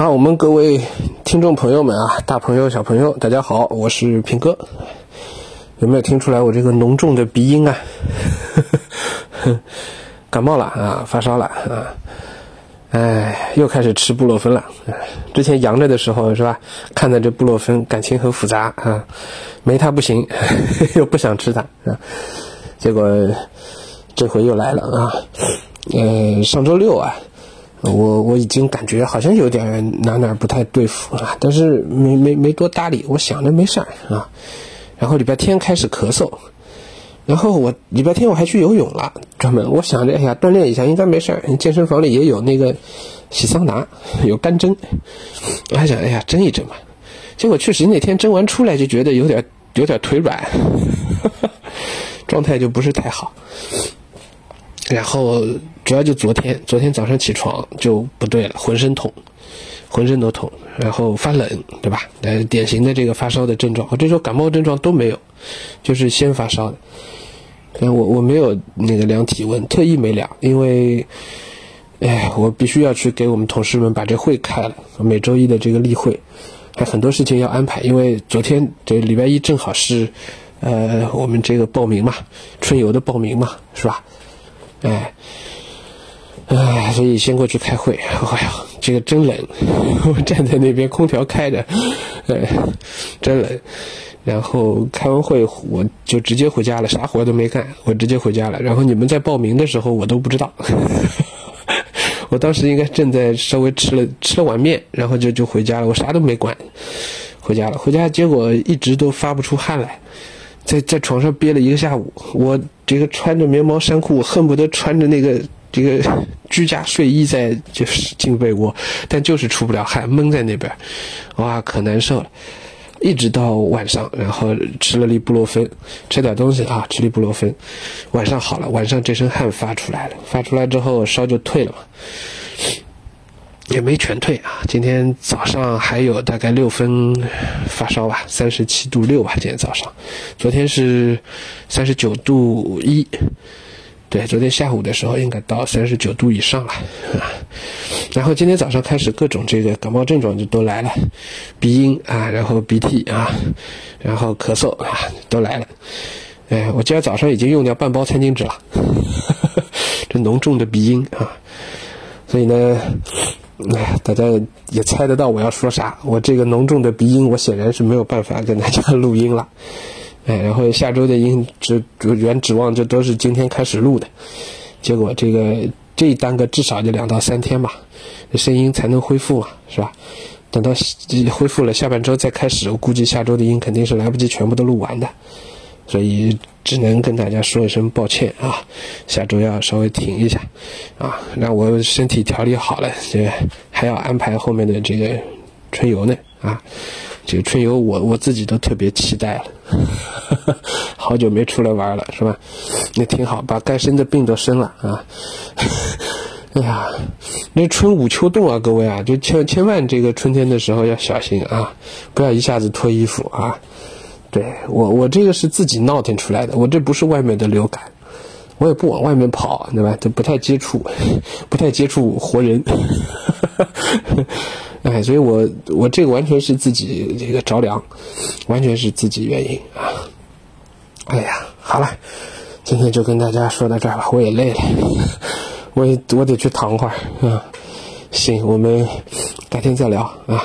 好，我们各位听众朋友们啊，大朋友小朋友，大家好，我是平哥。有没有听出来我这个浓重的鼻音啊？感冒了啊，发烧了啊！哎，又开始吃布洛芬了。之前阳着的时候是吧？看着这布洛芬，感情很复杂啊，没它不行，又不想吃它啊。结果这回又来了啊。呃，上周六啊。我我已经感觉好像有点哪哪不太对付啊，但是没没没多搭理，我想着没事儿啊。然后礼拜天开始咳嗽，然后我礼拜天我还去游泳了，专门我想着哎呀锻炼一下应该没事儿，健身房里也有那个洗桑拿，有干蒸，我还想哎呀蒸一蒸吧。结果确实那天蒸完出来就觉得有点有点腿软，状态就不是太好。然后主要就昨天，昨天早上起床就不对了，浑身痛，浑身都痛，然后发冷，对吧？呃，典型的这个发烧的症状，我这时候感冒症状都没有，就是先发烧的。我我没有那个量体温，特意没量，因为，哎，我必须要去给我们同事们把这会开了，每周一的这个例会，还很多事情要安排，因为昨天这礼拜一正好是，呃，我们这个报名嘛，春游的报名嘛，是吧？哎，哎，所以先过去开会。哎呀，这个真冷，我站在那边，空调开着，哎，真冷。然后开完会，我就直接回家了，啥活都没干，我直接回家了。然后你们在报名的时候，我都不知道。我当时应该正在稍微吃了吃了碗面，然后就就回家了，我啥都没管，回家了。回家结果一直都发不出汗来。在在床上憋了一个下午，我这个穿着棉毛衫裤，恨不得穿着那个这个居家睡衣在就是进被窝，但就是出不了汗，闷在那边，哇，可难受了。一直到晚上，然后吃了粒布洛芬，吃点东西啊，吃粒布洛芬，晚上好了，晚上这身汗发出来了，发出来之后烧就退了嘛。也没全退啊！今天早上还有大概六分发烧吧，三十七度六吧。今天早上，昨天是三十九度一，对，昨天下午的时候应该到三十九度以上了啊。然后今天早上开始各种这个感冒症状就都来了，鼻音啊，然后鼻涕啊，然后咳嗽啊，都来了。哎，我今天早上已经用掉半包餐巾纸了，这浓重的鼻音啊，所以呢。哎，大家也猜得到我要说啥。我这个浓重的鼻音，我显然是没有办法跟大家录音了。哎，然后下周的音指原指望这都是今天开始录的，结果这个这一耽搁至少就两到三天吧，声音才能恢复嘛，是吧？等到恢复了，下半周再开始，我估计下周的音肯定是来不及全部都录完的。所以只能跟大家说一声抱歉啊，下周要稍微停一下，啊，让我身体调理好了，这还要安排后面的这个春游呢，啊，这个春游我我自己都特别期待了，好久没出来玩了，是吧？那挺好，把该生的病都生了啊，哎呀，那春捂秋冻啊，各位啊，就千千万这个春天的时候要小心啊，不要一下子脱衣服啊。对我，我这个是自己闹腾出来的，我这不是外面的流感，我也不往外面跑，对吧？就不太接触，不太接触活人，哎，所以我我这个完全是自己这个着凉，完全是自己原因啊。哎呀，好了，今天就跟大家说到这儿吧，我也累了，我也我得去躺会儿啊。行，我们改天再聊啊。